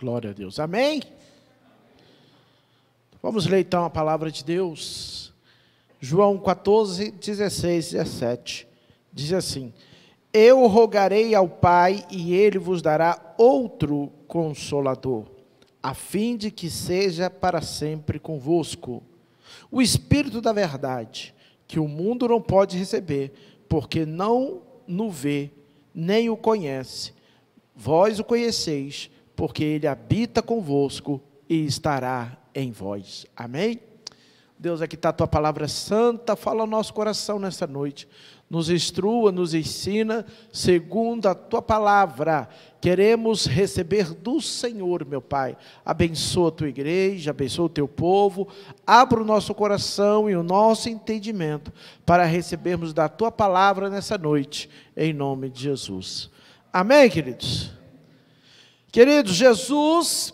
Glória a Deus. Amém? Vamos ler então a palavra de Deus. João 14, 16, 17. Diz assim: Eu rogarei ao Pai, e ele vos dará outro consolador, a fim de que seja para sempre convosco. O Espírito da Verdade, que o mundo não pode receber, porque não no vê, nem o conhece. Vós o conheceis, porque ele habita convosco e estará em vós. Amém? Deus, aqui está a tua palavra santa, fala ao nosso coração nessa noite. Nos instrua, nos ensina, segundo a tua palavra. Queremos receber do Senhor, meu Pai. Abençoa a tua igreja, abençoa o teu povo. Abra o nosso coração e o nosso entendimento para recebermos da tua palavra nessa noite, em nome de Jesus. Amém, queridos? Queridos, Jesus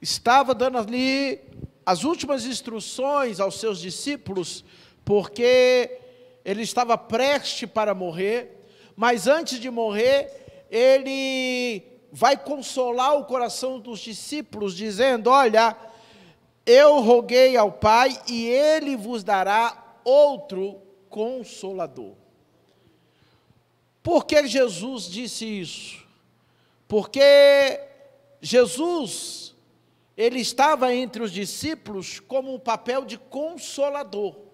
estava dando ali as últimas instruções aos seus discípulos, porque ele estava prestes para morrer, mas antes de morrer, ele vai consolar o coração dos discípulos, dizendo: Olha, eu roguei ao Pai e ele vos dará outro consolador. Por que Jesus disse isso? Porque Jesus ele estava entre os discípulos como um papel de consolador. O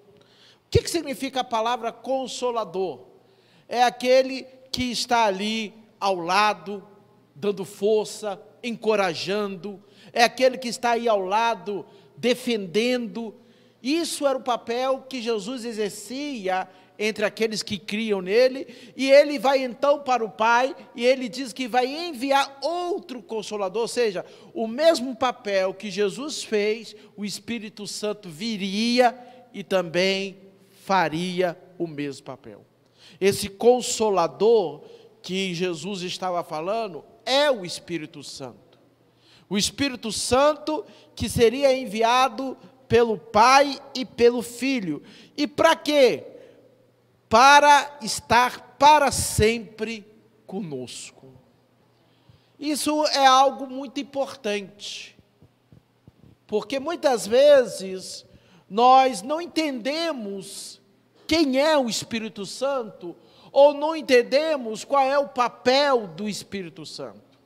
que, que significa a palavra consolador? É aquele que está ali ao lado, dando força, encorajando, é aquele que está aí ao lado, defendendo. Isso era o papel que Jesus exercia entre aqueles que criam nele, e ele vai então para o Pai, e ele diz que vai enviar outro consolador, ou seja, o mesmo papel que Jesus fez, o Espírito Santo viria e também faria o mesmo papel. Esse consolador que Jesus estava falando é o Espírito Santo. O Espírito Santo que seria enviado pelo Pai e pelo Filho. E para quê? Para estar para sempre conosco. Isso é algo muito importante, porque muitas vezes nós não entendemos quem é o Espírito Santo, ou não entendemos qual é o papel do Espírito Santo.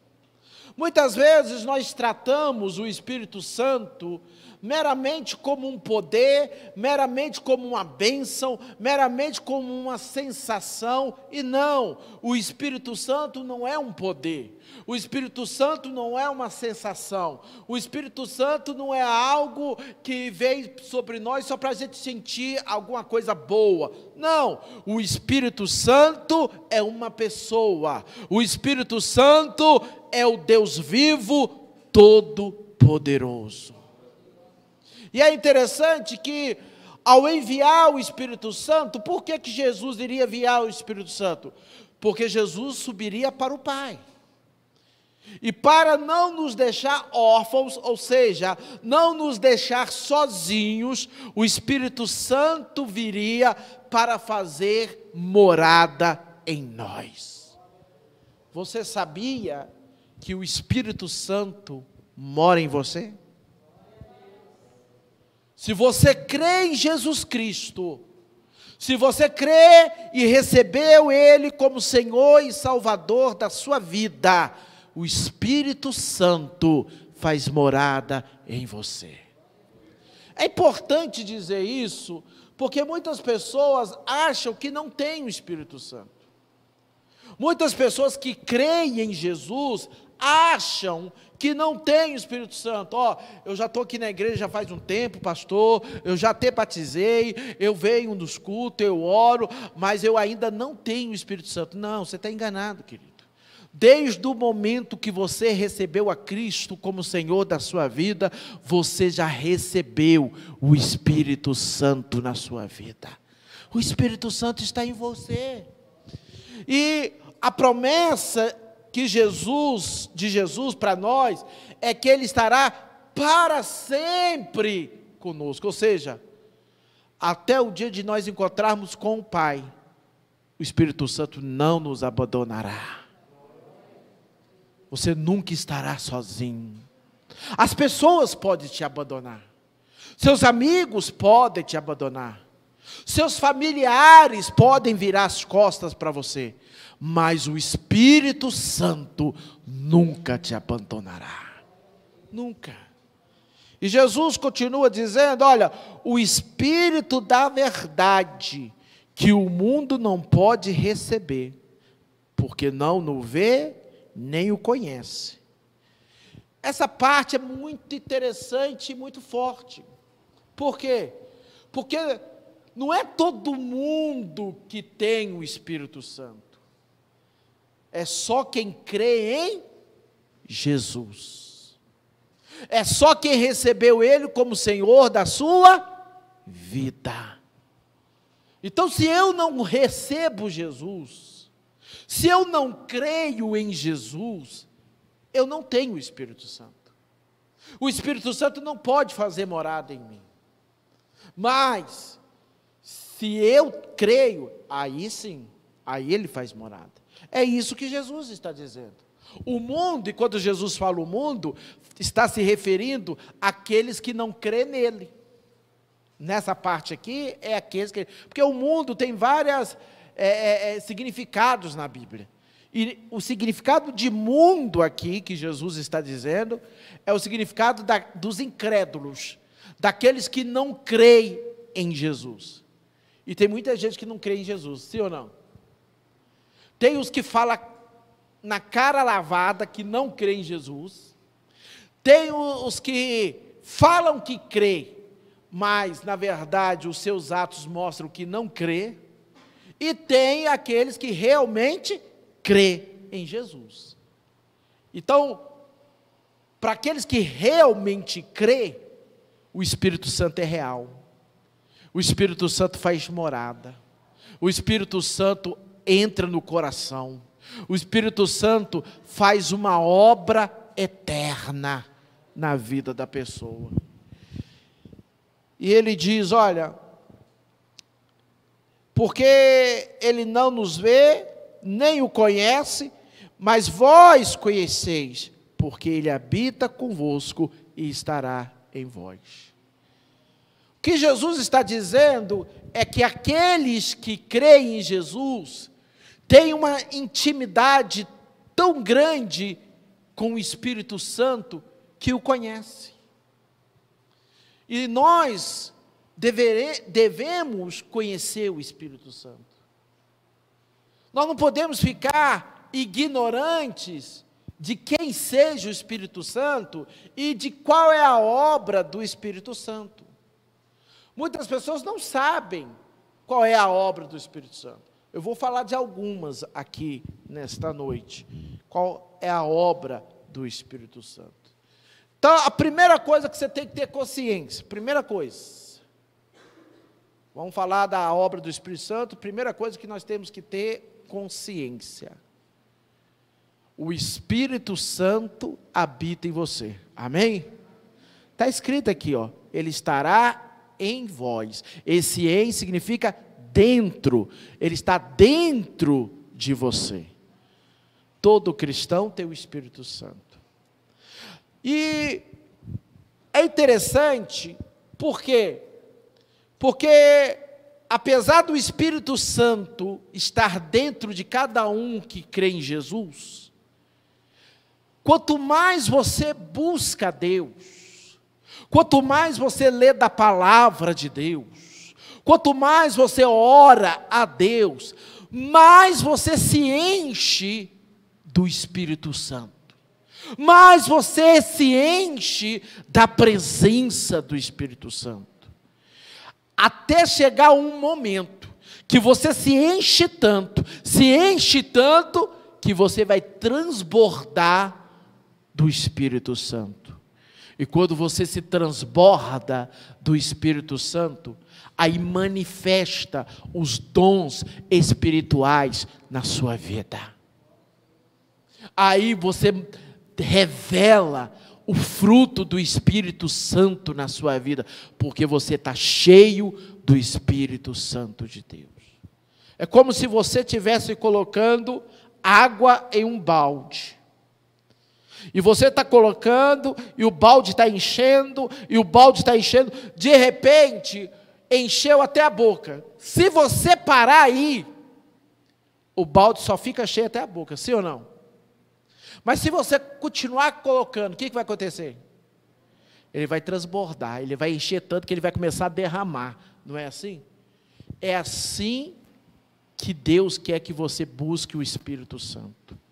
Muitas vezes nós tratamos o Espírito Santo meramente como um poder, meramente como uma bênção, meramente como uma sensação, e não, o Espírito Santo não é um poder, o Espírito Santo não é uma sensação, o Espírito Santo não é algo que vem sobre nós só para a gente sentir alguma coisa boa, não, o Espírito Santo é uma pessoa, o Espírito Santo é o Deus vivo, todo-poderoso. E é interessante que, ao enviar o Espírito Santo, por que, que Jesus iria enviar o Espírito Santo? Porque Jesus subiria para o Pai. E para não nos deixar órfãos, ou seja, não nos deixar sozinhos, o Espírito Santo viria para fazer morada em nós. Você sabia que o Espírito Santo mora em você? Se você crê em Jesus Cristo, se você crê e recebeu Ele como Senhor e Salvador da sua vida, o Espírito Santo faz morada em você. É importante dizer isso, porque muitas pessoas acham que não tem o Espírito Santo. Muitas pessoas que creem em Jesus acham que não tem o Espírito Santo. Ó, oh, eu já estou aqui na igreja já faz um tempo, pastor, eu já te batizei, eu venho nos cultos, eu oro, mas eu ainda não tenho o Espírito Santo. Não, você está enganado, querido. Desde o momento que você recebeu a Cristo como Senhor da sua vida, você já recebeu o Espírito Santo na sua vida. O Espírito Santo está em você. E a promessa que Jesus, de Jesus para nós, é que Ele estará para sempre conosco. Ou seja, até o dia de nós encontrarmos com o Pai, o Espírito Santo não nos abandonará. você nunca estará sozinho. As pessoas podem te abandonar, seus amigos podem te abandonar, seus familiares podem virar as costas para você, mas o Espírito Santo nunca te abandonará. Nunca. E Jesus continua dizendo: olha, o Espírito da verdade, que o mundo não pode receber, porque não o vê nem o conhece. Essa parte é muito interessante e muito forte. Por quê? Porque não é todo mundo que tem o Espírito Santo. É só quem crê em Jesus. É só quem recebeu Ele como Senhor da sua vida. Então, se eu não recebo Jesus, se eu não creio em Jesus, eu não tenho o Espírito Santo. O Espírito Santo não pode fazer morada em mim. Mas, se eu creio, aí sim, aí ele faz morada. É isso que Jesus está dizendo. O mundo, e quando Jesus fala o mundo, está se referindo àqueles que não crê nele. Nessa parte aqui é aqueles que. Porque o mundo tem vários é, é, é, significados na Bíblia. E o significado de mundo aqui, que Jesus está dizendo, é o significado da, dos incrédulos, daqueles que não creem em Jesus. E tem muita gente que não crê em Jesus, sim ou não? Tem os que falam na cara lavada que não crê em Jesus. Tem os que falam que crê, mas na verdade os seus atos mostram que não crê. E tem aqueles que realmente crê em Jesus. Então, para aqueles que realmente crê, o Espírito Santo é real. O Espírito Santo faz morada. O Espírito Santo entra no coração. O Espírito Santo faz uma obra eterna na vida da pessoa. E ele diz: Olha, porque ele não nos vê, nem o conhece, mas vós conheceis, porque ele habita convosco e estará em vós. O que Jesus está dizendo é que aqueles que creem em Jesus têm uma intimidade tão grande com o Espírito Santo que o conhece. E nós devere, devemos conhecer o Espírito Santo. Nós não podemos ficar ignorantes de quem seja o Espírito Santo e de qual é a obra do Espírito Santo. Muitas pessoas não sabem qual é a obra do Espírito Santo. Eu vou falar de algumas aqui nesta noite. Qual é a obra do Espírito Santo? Então, a primeira coisa que você tem que ter consciência, primeira coisa, vamos falar da obra do Espírito Santo, primeira coisa que nós temos que ter consciência. O Espírito Santo habita em você. Amém? Está escrito aqui, ó. Ele estará em vós. Esse em significa dentro. Ele está dentro de você. Todo cristão tem o Espírito Santo. E é interessante, por quê? Porque, apesar do Espírito Santo estar dentro de cada um que crê em Jesus, quanto mais você busca Deus, quanto mais você lê da palavra de Deus, quanto mais você ora a Deus, mais você se enche do Espírito Santo mais você se enche da presença do Espírito Santo. Até chegar um momento que você se enche tanto, se enche tanto, que você vai transbordar do Espírito Santo. E quando você se transborda do Espírito Santo, aí manifesta os dons espirituais na sua vida. Aí você revela o fruto do Espírito Santo na sua vida, porque você está cheio do Espírito Santo de Deus. É como se você estivesse colocando água em um balde. E você está colocando, e o balde está enchendo, e o balde está enchendo, de repente, encheu até a boca. Se você parar aí, o balde só fica cheio até a boca, sim ou não? Mas se você continuar colocando, o que, que vai acontecer? Ele vai transbordar, ele vai encher tanto que ele vai começar a derramar, não é assim? É assim que Deus quer que você busque o Espírito Santo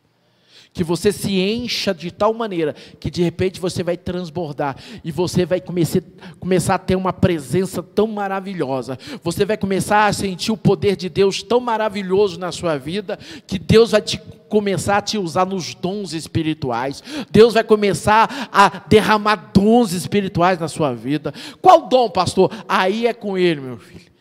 que você se encha de tal maneira que de repente você vai transbordar e você vai começar a ter uma presença tão maravilhosa. Você vai começar a sentir o poder de Deus tão maravilhoso na sua vida que Deus vai te começar a te usar nos dons espirituais. Deus vai começar a derramar dons espirituais na sua vida. Qual dom, pastor? Aí é com ele, meu filho.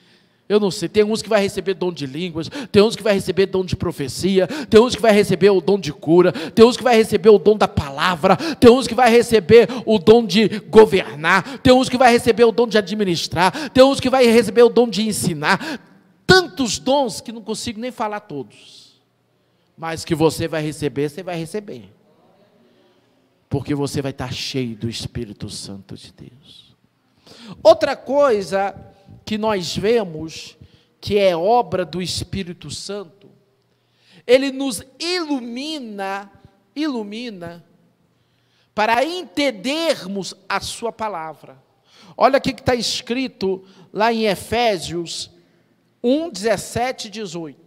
Eu não sei, tem uns que vai receber dom de línguas, tem uns que vai receber dom de profecia, tem uns que vai receber o dom de cura, tem uns que vai receber o dom da palavra, tem uns que vai receber o dom de governar, tem uns que vai receber o dom de administrar, tem uns que vai receber o dom de ensinar. Tantos dons que não consigo nem falar todos. Mas que você vai receber, você vai receber. Porque você vai estar cheio do Espírito Santo de Deus. Outra coisa que nós vemos que é obra do Espírito Santo, ele nos ilumina, ilumina, para entendermos a Sua palavra. Olha o que está escrito lá em Efésios 1, 17 e 18.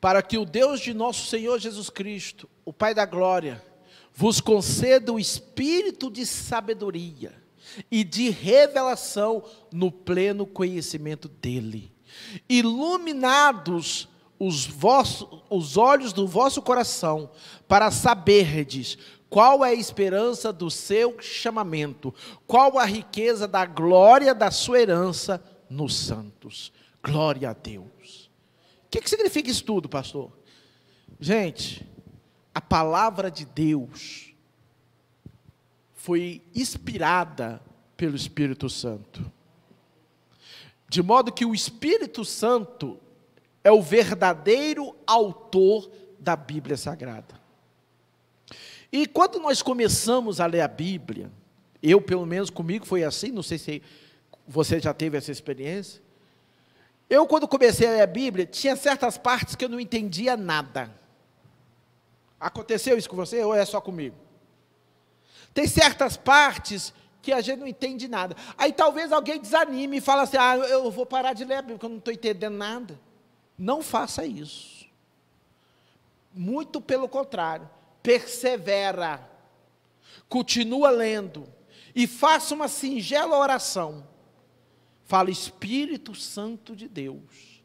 Para que o Deus de nosso Senhor Jesus Cristo, o Pai da glória, vos conceda o espírito de sabedoria e de revelação no pleno conhecimento dele. Iluminados os, vossos, os olhos do vosso coração, para saberdes qual é a esperança do seu chamamento, qual a riqueza da glória da sua herança nos santos. Glória a Deus. O que, que significa isso tudo, pastor? Gente, a palavra de Deus foi inspirada pelo Espírito Santo. De modo que o Espírito Santo é o verdadeiro autor da Bíblia Sagrada. E quando nós começamos a ler a Bíblia, eu, pelo menos comigo, foi assim, não sei se você já teve essa experiência. Eu, quando comecei a ler a Bíblia, tinha certas partes que eu não entendia nada. Aconteceu isso com você ou é só comigo? Tem certas partes que a gente não entende nada. Aí talvez alguém desanime e fale assim: ah, eu vou parar de ler a Bíblia, porque eu não estou entendendo nada. Não faça isso. Muito pelo contrário, persevera, continua lendo e faça uma singela oração Fala, Espírito Santo de Deus,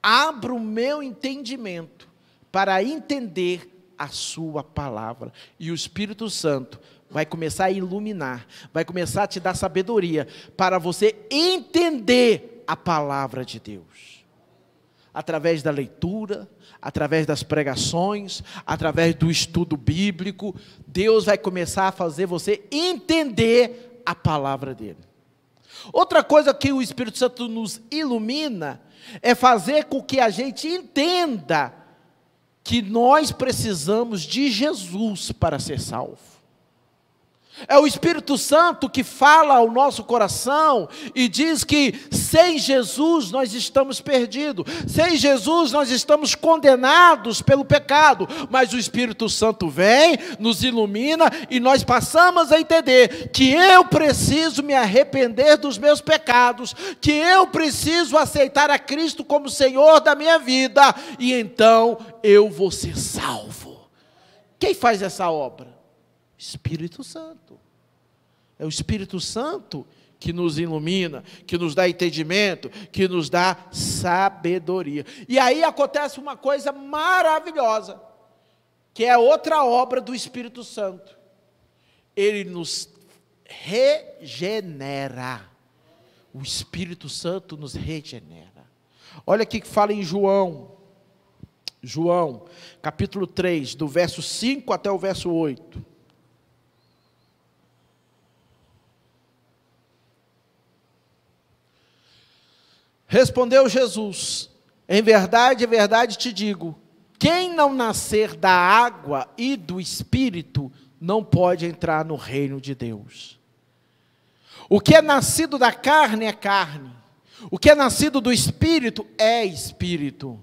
abra o meu entendimento para entender a Sua palavra. E o Espírito Santo vai começar a iluminar, vai começar a te dar sabedoria para você entender a palavra de Deus. Através da leitura, através das pregações, através do estudo bíblico, Deus vai começar a fazer você entender a palavra dele. Outra coisa que o Espírito Santo nos ilumina é fazer com que a gente entenda que nós precisamos de Jesus para ser salvo. É o Espírito Santo que fala ao nosso coração e diz que sem Jesus nós estamos perdidos, sem Jesus nós estamos condenados pelo pecado, mas o Espírito Santo vem, nos ilumina e nós passamos a entender que eu preciso me arrepender dos meus pecados, que eu preciso aceitar a Cristo como Senhor da minha vida e então eu vou ser salvo. Quem faz essa obra? Espírito Santo. É o Espírito Santo que nos ilumina, que nos dá entendimento, que nos dá sabedoria. E aí acontece uma coisa maravilhosa, que é outra obra do Espírito Santo. Ele nos regenera. O Espírito Santo nos regenera. Olha aqui que fala em João, João, capítulo 3, do verso 5 até o verso 8. Respondeu Jesus: Em verdade, em verdade te digo: quem não nascer da água e do espírito não pode entrar no reino de Deus. O que é nascido da carne é carne, o que é nascido do espírito é espírito.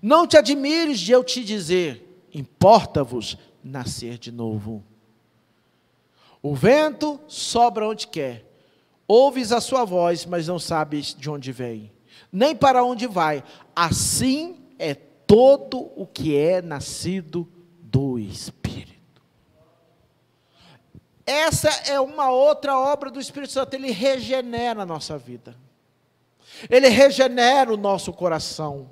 Não te admires de eu te dizer: importa-vos nascer de novo. O vento sobra onde quer Ouves a sua voz, mas não sabes de onde vem, nem para onde vai. Assim é todo o que é nascido do Espírito. Essa é uma outra obra do Espírito Santo, ele regenera a nossa vida. Ele regenera o nosso coração.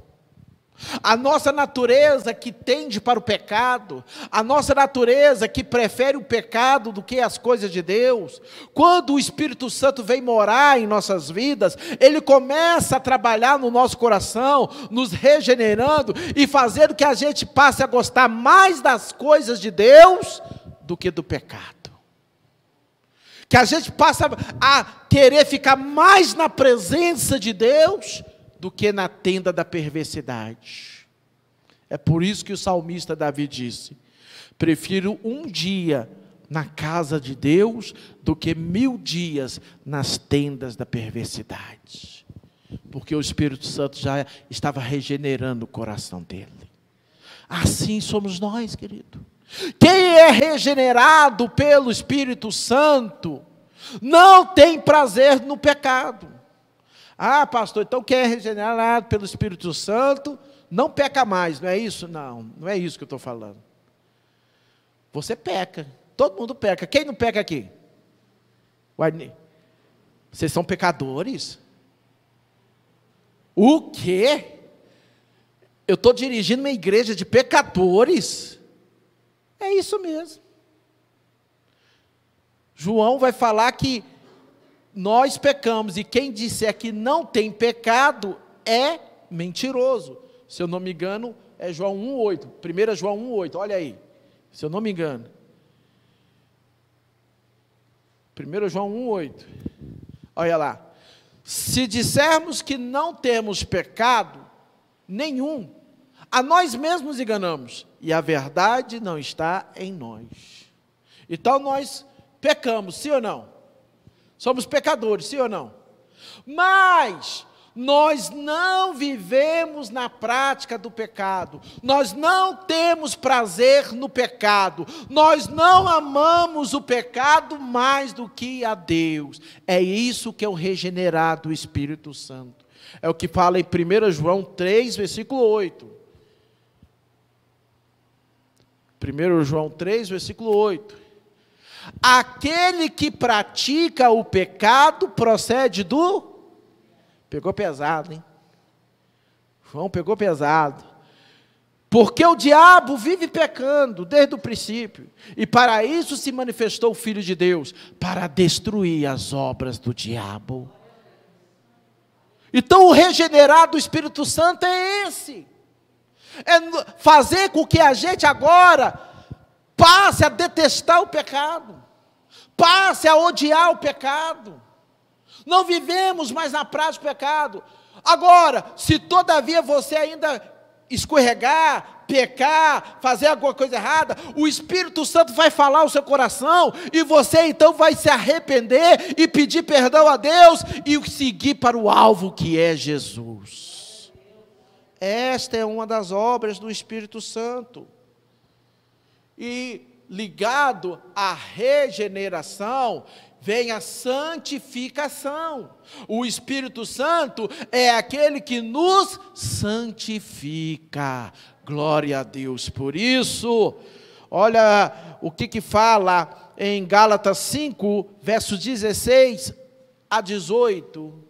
A nossa natureza que tende para o pecado, a nossa natureza que prefere o pecado do que as coisas de Deus, quando o Espírito Santo vem morar em nossas vidas, ele começa a trabalhar no nosso coração, nos regenerando e fazendo que a gente passe a gostar mais das coisas de Deus do que do pecado. Que a gente passe a querer ficar mais na presença de Deus do que na tenda da perversidade. É por isso que o salmista Davi disse: prefiro um dia na casa de Deus do que mil dias nas tendas da perversidade. Porque o Espírito Santo já estava regenerando o coração dele. Assim somos nós, querido. Quem é regenerado pelo Espírito Santo não tem prazer no pecado. Ah, pastor, então quem é regenerado pelo Espírito Santo não peca mais, não é isso? Não, não é isso que eu estou falando. Você peca, todo mundo peca. Quem não peca aqui? Vocês são pecadores? O quê? Eu estou dirigindo uma igreja de pecadores? É isso mesmo. João vai falar que nós pecamos, e quem disser que não tem pecado é mentiroso. Se eu não me engano, é João 1,8. 1 João 1,8, olha aí. Se eu não me engano. 1 João 1,8. Olha lá. Se dissermos que não temos pecado nenhum, a nós mesmos enganamos, e a verdade não está em nós. Então nós pecamos, sim ou não? Somos pecadores, sim ou não? Mas nós não vivemos na prática do pecado, nós não temos prazer no pecado, nós não amamos o pecado mais do que a Deus. É isso que é o regenerado Espírito Santo. É o que fala em 1 João 3, versículo 8. 1 João 3, versículo 8. Aquele que pratica o pecado procede do. Pegou pesado, hein? João pegou pesado. Porque o diabo vive pecando desde o princípio. E para isso se manifestou o Filho de Deus para destruir as obras do diabo. Então o regenerado Espírito Santo é esse. É fazer com que a gente agora passe a detestar o pecado, passe a odiar o pecado. Não vivemos mais na prática do pecado. Agora, se todavia você ainda escorregar, pecar, fazer alguma coisa errada, o Espírito Santo vai falar o seu coração e você então vai se arrepender e pedir perdão a Deus e seguir para o alvo que é Jesus. Esta é uma das obras do Espírito Santo e ligado à regeneração, vem a santificação. O Espírito Santo é aquele que nos santifica. Glória a Deus por isso. Olha o que que fala em Gálatas 5, versos 16 a 18.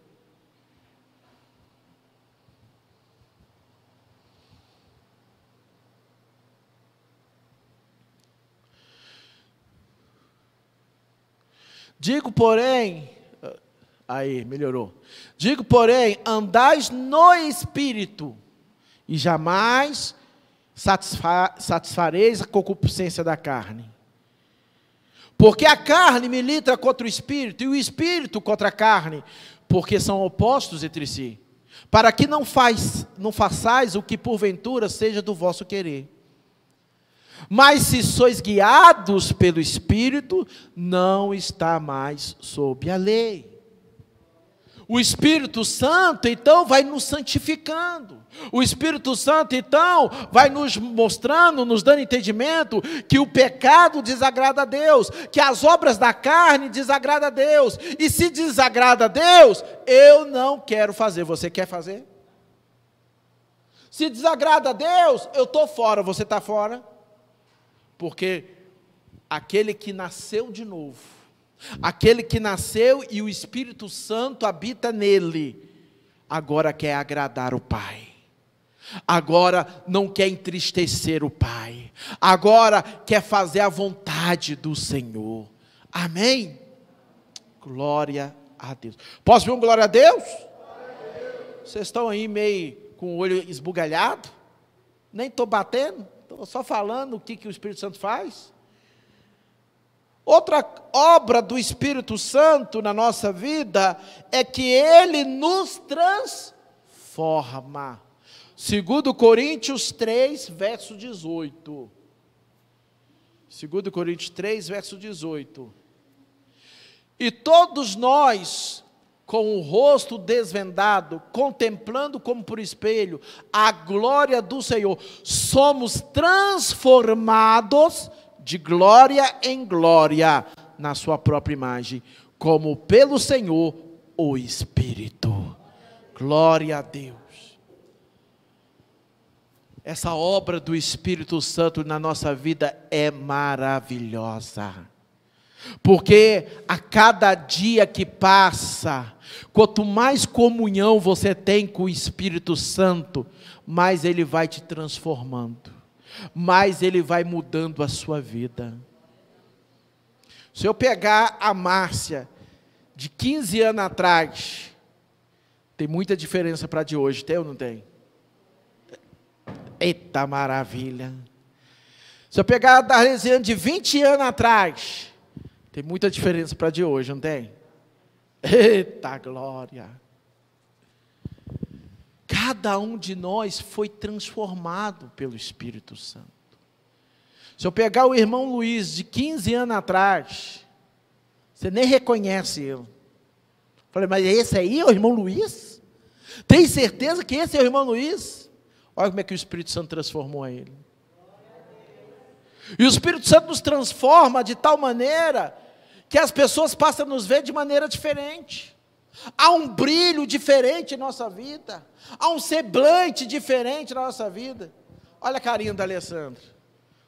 Digo, porém, aí, melhorou. Digo, porém, andais no espírito, e jamais satisfa satisfareis a concupiscência da carne. Porque a carne milita contra o espírito e o espírito contra a carne, porque são opostos entre si. Para que não, faz, não façais o que porventura seja do vosso querer. Mas se sois guiados pelo Espírito, não está mais sob a lei. O Espírito Santo, então, vai nos santificando. O Espírito Santo, então, vai nos mostrando, nos dando entendimento que o pecado desagrada a Deus, que as obras da carne desagradam a Deus. E se desagrada a Deus, eu não quero fazer. Você quer fazer? Se desagrada a Deus, eu estou fora. Você está fora? Porque aquele que nasceu de novo, aquele que nasceu e o Espírito Santo habita nele, agora quer agradar o Pai. Agora não quer entristecer o Pai. Agora quer fazer a vontade do Senhor. Amém? Glória a Deus. Posso ver um glória a Deus? Vocês estão aí meio com o olho esbugalhado? Nem estou batendo? Estou só falando o que, que o Espírito Santo faz. Outra obra do Espírito Santo na nossa vida é que ele nos transforma. Segundo Coríntios 3, verso 18. Segundo Coríntios 3, verso 18. E todos nós, com o rosto desvendado, contemplando como por espelho a glória do Senhor, somos transformados de glória em glória na sua própria imagem, como pelo Senhor o Espírito. Glória a Deus. Essa obra do Espírito Santo na nossa vida é maravilhosa. Porque a cada dia que passa, quanto mais comunhão você tem com o Espírito Santo, mais ele vai te transformando, mais ele vai mudando a sua vida. Se eu pegar a Márcia de 15 anos atrás, tem muita diferença para de hoje, tem ou não tem? Eita maravilha! Se eu pegar a Darlesiane de 20 anos atrás, tem muita diferença para de hoje, não tem? Eita glória! Cada um de nós foi transformado pelo Espírito Santo. Se eu pegar o irmão Luiz de 15 anos atrás, você nem reconhece ele. Falei, mas esse aí é o irmão Luiz? Tem certeza que esse é o irmão Luiz? Olha como é que o Espírito Santo transformou ele. E o Espírito Santo nos transforma de tal maneira que as pessoas passam a nos ver de maneira diferente. Há um brilho diferente em nossa vida. Há um semblante diferente na nossa vida. Olha a carinha da Alessandra.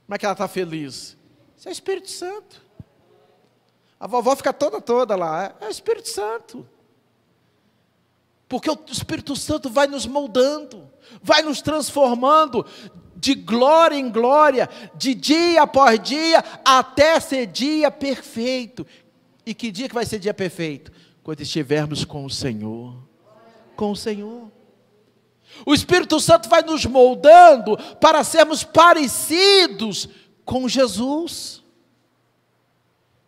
Como é que ela está feliz? Isso é o Espírito Santo. A vovó fica toda, toda lá. É o Espírito Santo. Porque o Espírito Santo vai nos moldando, vai nos transformando de glória em glória, de dia após dia, até ser dia perfeito. E que dia que vai ser dia perfeito? Quando estivermos com o Senhor. Com o Senhor. O Espírito Santo vai nos moldando para sermos parecidos com Jesus.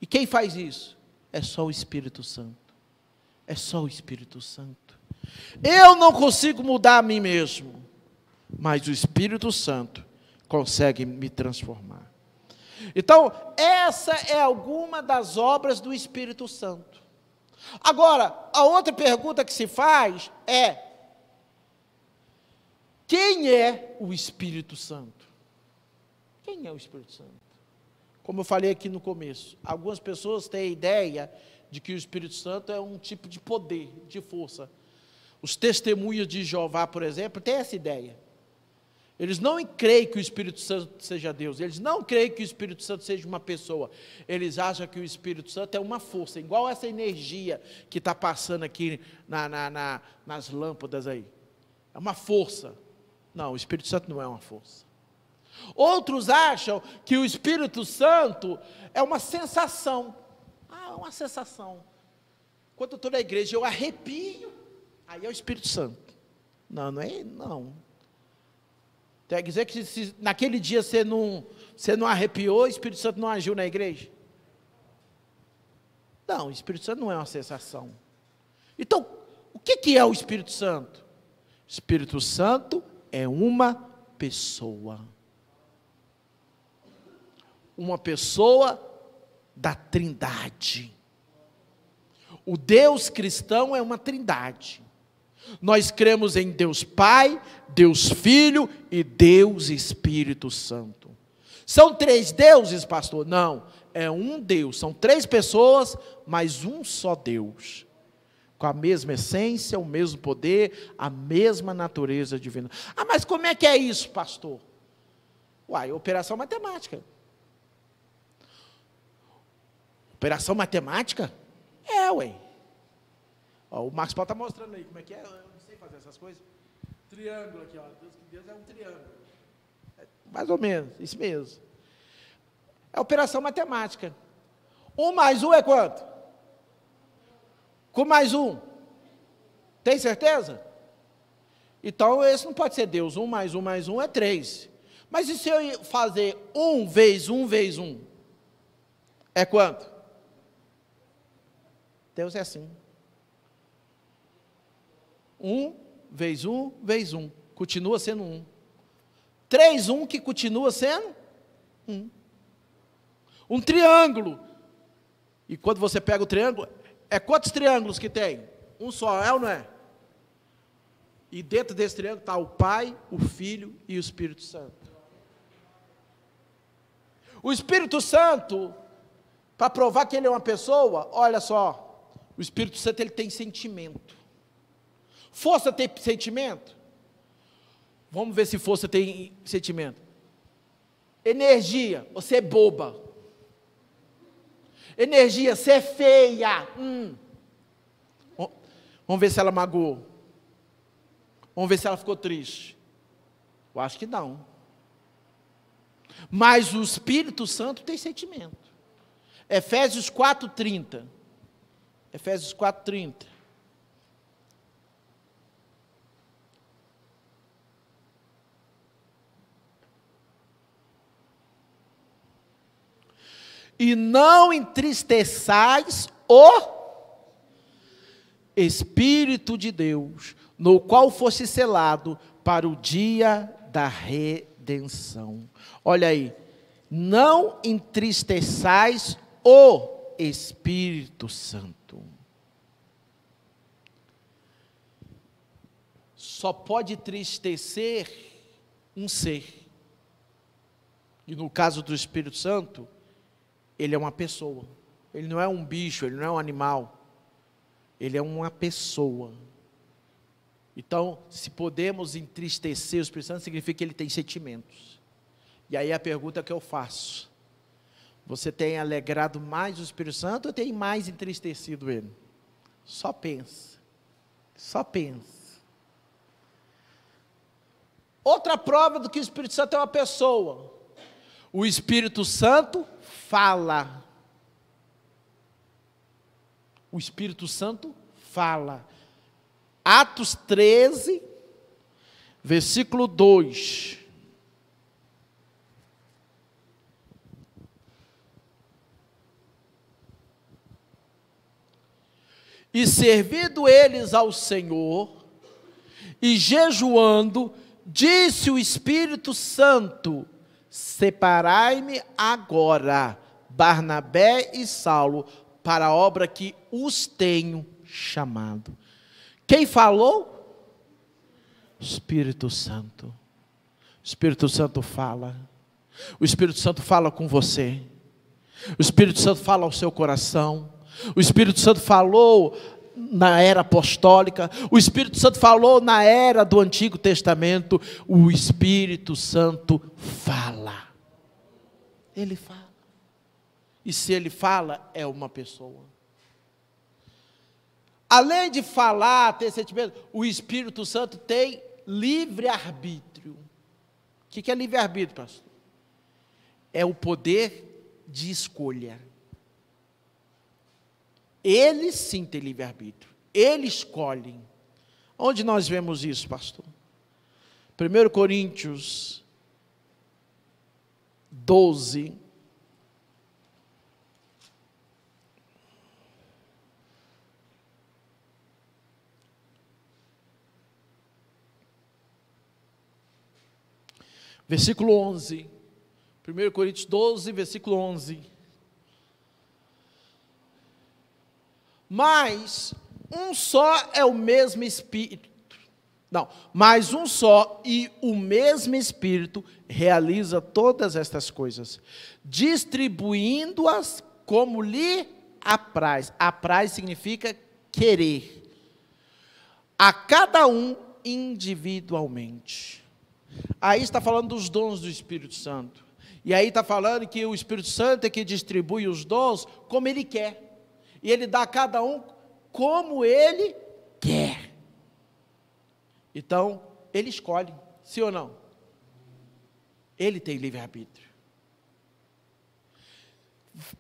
E quem faz isso? É só o Espírito Santo. É só o Espírito Santo. Eu não consigo mudar a mim mesmo mas o Espírito Santo consegue me transformar. Então, essa é alguma das obras do Espírito Santo. Agora, a outra pergunta que se faz é: quem é o Espírito Santo? Quem é o Espírito Santo? Como eu falei aqui no começo, algumas pessoas têm a ideia de que o Espírito Santo é um tipo de poder, de força. Os testemunhos de Jeová, por exemplo, têm essa ideia. Eles não creem que o Espírito Santo seja Deus, eles não creem que o Espírito Santo seja uma pessoa, eles acham que o Espírito Santo é uma força, igual essa energia que está passando aqui na, na, na, nas lâmpadas aí. É uma força. Não, o Espírito Santo não é uma força. Outros acham que o Espírito Santo é uma sensação. Ah, uma sensação. Quando eu estou na igreja, eu arrepio, aí é o Espírito Santo. Não, não é, não. Quer dizer que se, naquele dia você não, você não arrepiou, o Espírito Santo não agiu na igreja? Não, o Espírito Santo não é uma sensação. Então, o que, que é o Espírito Santo? Espírito Santo é uma pessoa. Uma pessoa da trindade. O Deus cristão é uma trindade. Nós cremos em Deus Pai, Deus Filho e Deus Espírito Santo. São três deuses, pastor? Não, é um Deus. São três pessoas, mas um só Deus. Com a mesma essência, o mesmo poder, a mesma natureza divina. Ah, mas como é que é isso, pastor? Uai, operação matemática. Operação matemática? É, ué. Ó, o Marcos Paulo está mostrando aí como é que é. Eu não sei fazer essas coisas. Triângulo aqui, ó. Deus, Deus é um triângulo. É mais ou menos, isso mesmo. É operação matemática. Um mais um é quanto? Com mais um. Tem certeza? Então, esse não pode ser Deus. Um mais um mais um é três. Mas e se eu fazer um vezes um vezes um? É quanto? Deus é assim. Um vezes um vezes um. Continua sendo um. Três, um que continua sendo um. Um triângulo. E quando você pega o triângulo, é quantos triângulos que tem? Um só, é ou não é? E dentro desse triângulo está o Pai, o Filho e o Espírito Santo. O Espírito Santo, para provar que ele é uma pessoa, olha só, o Espírito Santo ele tem sentimento. Força tem sentimento? Vamos ver se força tem sentimento. Energia, você é boba. Energia, você é feia. Hum. Vamos ver se ela magoou. Vamos ver se ela ficou triste. Eu acho que não. Mas o Espírito Santo tem sentimento. Efésios 4:30. Efésios 4:30. E não entristeçais o Espírito de Deus, no qual fosse selado para o dia da redenção. Olha aí, não entristeçais o Espírito Santo. Só pode tristecer um ser. E no caso do Espírito Santo, ele é uma pessoa. Ele não é um bicho, ele não é um animal. Ele é uma pessoa. Então, se podemos entristecer o Espírito Santo, significa que ele tem sentimentos. E aí a pergunta que eu faço: você tem alegrado mais o Espírito Santo ou tem mais entristecido ele? Só pensa. Só pensa. Outra prova do que o Espírito Santo é uma pessoa. O Espírito Santo fala. O Espírito Santo fala. Atos 13, versículo 2. E servindo eles ao Senhor, e jejuando, disse o Espírito Santo: Separai-me agora, Barnabé e Saulo, para a obra que os tenho chamado. Quem falou? Espírito Santo. O Espírito Santo fala. O Espírito Santo fala com você. O Espírito Santo fala ao seu coração. O Espírito Santo falou na era apostólica, o Espírito Santo falou na era do Antigo Testamento, o Espírito Santo fala. Ele fala. E se ele fala, é uma pessoa. Além de falar, ter sentimento, o Espírito Santo tem livre-arbítrio. O que é livre-arbítrio, pastor? É o poder de escolha. Ele sim tem livre-arbítrio. Ele escolhe. Onde nós vemos isso, pastor? 1 Coríntios 12. Versículo 11. 1 Coríntios 12, versículo 11. Mas um só é o mesmo Espírito. Não, mas um só e o mesmo Espírito realiza todas estas coisas, distribuindo-as como lhe apraz. Apraz significa querer. A cada um individualmente. Aí está falando dos dons do Espírito Santo. E aí está falando que o Espírito Santo é que distribui os dons como ele quer. E ele dá a cada um como ele quer. Então, ele escolhe, sim ou não? Ele tem livre-arbítrio.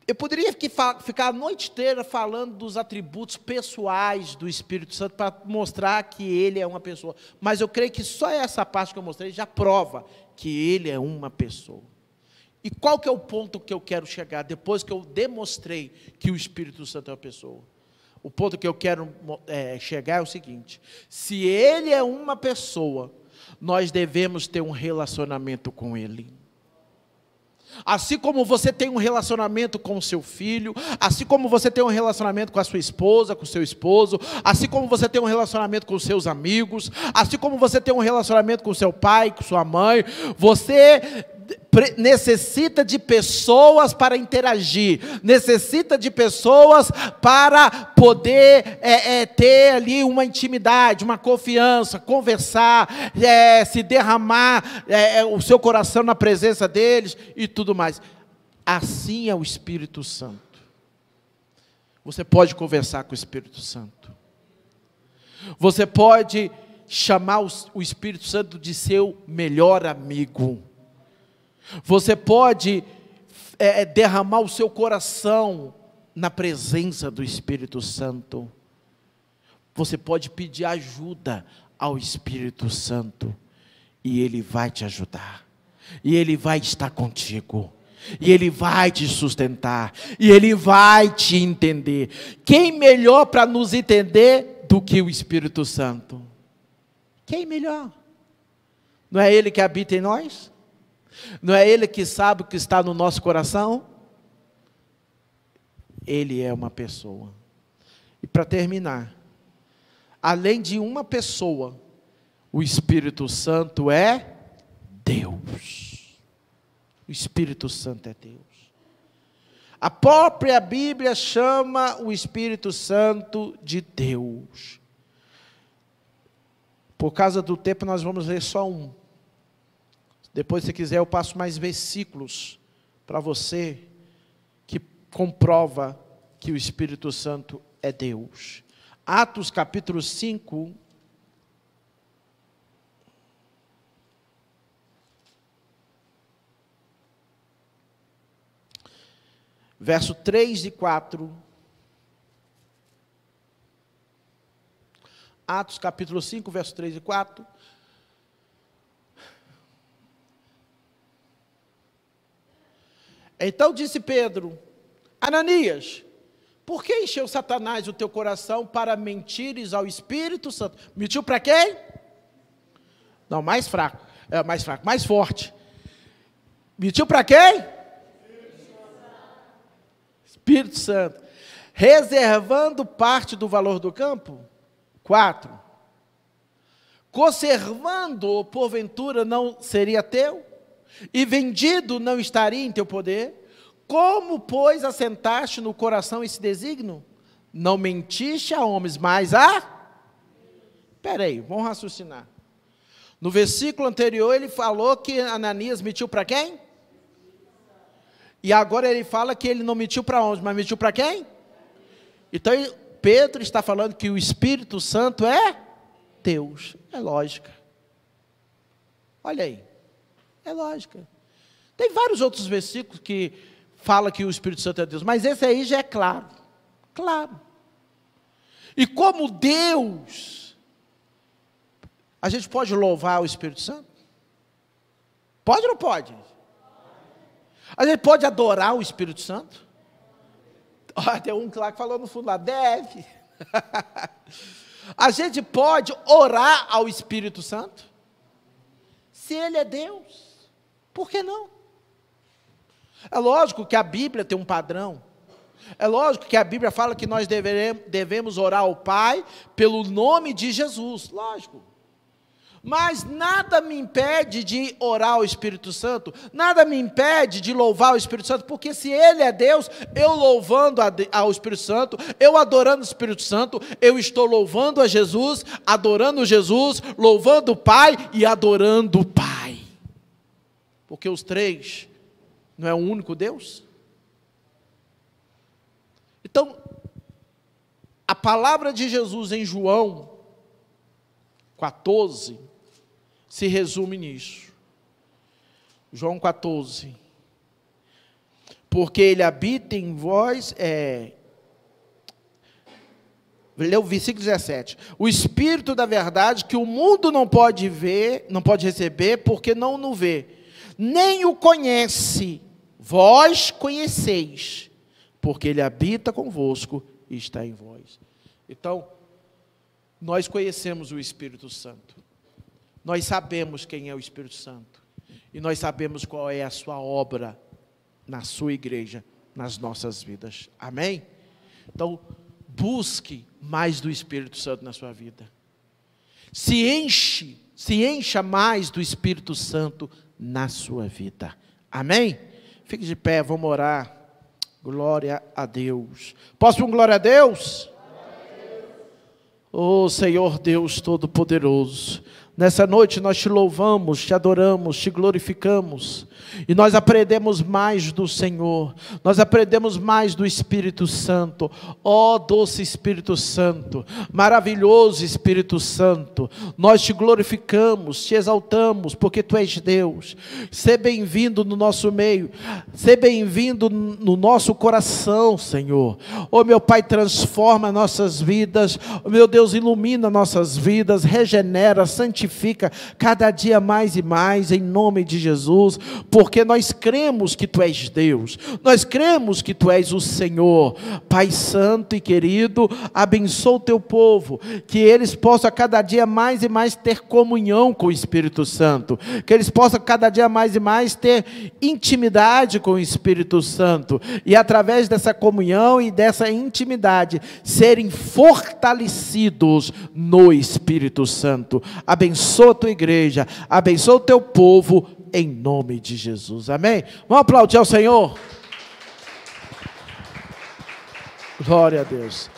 Eu poderia ficar a noite inteira falando dos atributos pessoais do Espírito Santo para mostrar que ele é uma pessoa, mas eu creio que só essa parte que eu mostrei já prova que ele é uma pessoa. E qual que é o ponto que eu quero chegar depois que eu demonstrei que o Espírito Santo é uma pessoa? O ponto que eu quero é, chegar é o seguinte: se ele é uma pessoa, nós devemos ter um relacionamento com ele. Assim como você tem um relacionamento com o seu filho, assim como você tem um relacionamento com a sua esposa, com o seu esposo, assim como você tem um relacionamento com os seus amigos, assim como você tem um relacionamento com seu pai, com sua mãe, você necessita de pessoas para interagir, necessita de pessoas para poder é, é, ter ali uma intimidade, uma confiança, conversar, é, se derramar é, é, o seu coração na presença deles e tudo mais. Assim é o Espírito Santo. Você pode conversar com o Espírito Santo. Você pode chamar o Espírito Santo de seu melhor amigo. Você pode é, é, derramar o seu coração na presença do Espírito Santo. Você pode pedir ajuda ao Espírito Santo e ele vai te ajudar. E ele vai estar contigo. E ele vai te sustentar. E ele vai te entender. Quem melhor para nos entender do que o Espírito Santo? Quem melhor? Não é ele que habita em nós? Não é Ele que sabe o que está no nosso coração? Ele é uma pessoa. E para terminar, além de uma pessoa, o Espírito Santo é Deus. O Espírito Santo é Deus. A própria Bíblia chama o Espírito Santo de Deus. Por causa do tempo, nós vamos ler só um. Depois, se quiser, eu passo mais versículos para você que comprova que o Espírito Santo é Deus. Atos capítulo 5. Verso 3 e 4. Atos capítulo 5, verso 3 e 4. Então disse Pedro: Ananias, por que encheu Satanás o teu coração para mentires ao Espírito Santo? Mentiu para quem? Não, mais fraco. É, mais fraco, mais forte. Mentiu para quem? Espírito Santo. Reservando parte do valor do campo? Quatro. Conservando, porventura, não seria teu? E vendido não estaria em teu poder? Como, pois, assentaste no coração esse desígnio? Não mentiste a homens, mas a. Espera aí, vamos raciocinar. No versículo anterior, ele falou que Ananias mentiu para quem? E agora ele fala que ele não mentiu para homens, mas mentiu para quem? Então, Pedro está falando que o Espírito Santo é Deus. É lógica. Olha aí. É lógica. Tem vários outros versículos que fala que o Espírito Santo é Deus, mas esse aí já é claro. Claro. E como Deus A gente pode louvar o Espírito Santo? Pode ou não pode? A gente pode adorar o Espírito Santo? Olha, tem um lá que falou no fundo lá, deve. A gente pode orar ao Espírito Santo? Se ele é Deus, por que não? É lógico que a Bíblia tem um padrão. É lógico que a Bíblia fala que nós devemos orar ao Pai pelo nome de Jesus. Lógico. Mas nada me impede de orar ao Espírito Santo, nada me impede de louvar o Espírito Santo, porque se Ele é Deus, eu louvando ao Espírito Santo, eu adorando o Espírito Santo, eu estou louvando a Jesus, adorando Jesus, louvando o Pai e adorando o Pai. Porque os três não é um único Deus? Então, a palavra de Jesus em João 14 se resume nisso. João 14. Porque ele habita em vós, é, Lê o versículo 17. O Espírito da verdade que o mundo não pode ver, não pode receber, porque não o vê, nem o conhece. Vós conheceis, porque ele habita convosco e está em vós. Então, nós conhecemos o Espírito Santo. Nós sabemos quem é o Espírito Santo. E nós sabemos qual é a sua obra na sua igreja, nas nossas vidas. Amém? Então, busque mais do Espírito Santo na sua vida. Se enche, se encha mais do Espírito Santo na sua vida. Amém? Fique de pé, vamos orar. Glória a Deus. Posso um glória a Deus? Ô oh, Senhor Deus Todo-Poderoso. Nessa noite nós te louvamos, te adoramos, te glorificamos. E nós aprendemos mais do Senhor, nós aprendemos mais do Espírito Santo. Ó oh, doce Espírito Santo, maravilhoso Espírito Santo, nós te glorificamos, te exaltamos, porque tu és Deus. Seja bem-vindo no nosso meio, seja bem-vindo no nosso coração, Senhor. Ó oh, meu Pai, transforma nossas vidas, oh, meu Deus, ilumina nossas vidas, regenera, santifica cada dia mais e mais, em nome de Jesus porque nós cremos que tu és Deus, nós cremos que tu és o Senhor. Pai Santo e querido, abençoa o teu povo, que eles possam cada dia mais e mais ter comunhão com o Espírito Santo, que eles possam cada dia mais e mais ter intimidade com o Espírito Santo, e através dessa comunhão e dessa intimidade, serem fortalecidos no Espírito Santo. Abençoa a tua igreja, abençoa o teu povo em nome de Jesus. Amém? Vamos aplaudir ao Senhor. Glória a Deus.